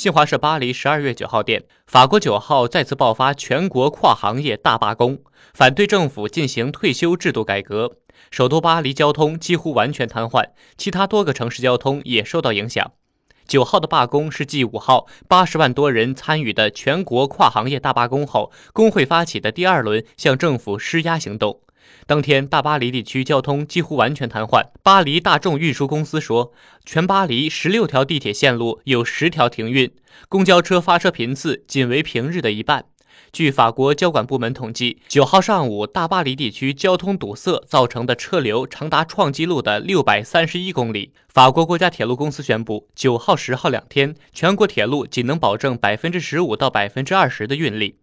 新华社巴黎十二月九号电，法国九号再次爆发全国跨行业大罢工，反对政府进行退休制度改革。首都巴黎交通几乎完全瘫痪，其他多个城市交通也受到影响。九号的罢工是继五号八十万多人参与的全国跨行业大罢工后，工会发起的第二轮向政府施压行动。当天，大巴黎地区交通几乎完全瘫痪。巴黎大众运输公司说，全巴黎十六条地铁线路有十条停运，公交车发车频次仅为平日的一半。据法国交管部门统计，九号上午大巴黎地区交通堵塞造成的车流长达创纪录的六百三十一公里。法国国家铁路公司宣布，九号、十号两天，全国铁路仅能保证百分之十五到百分之二十的运力。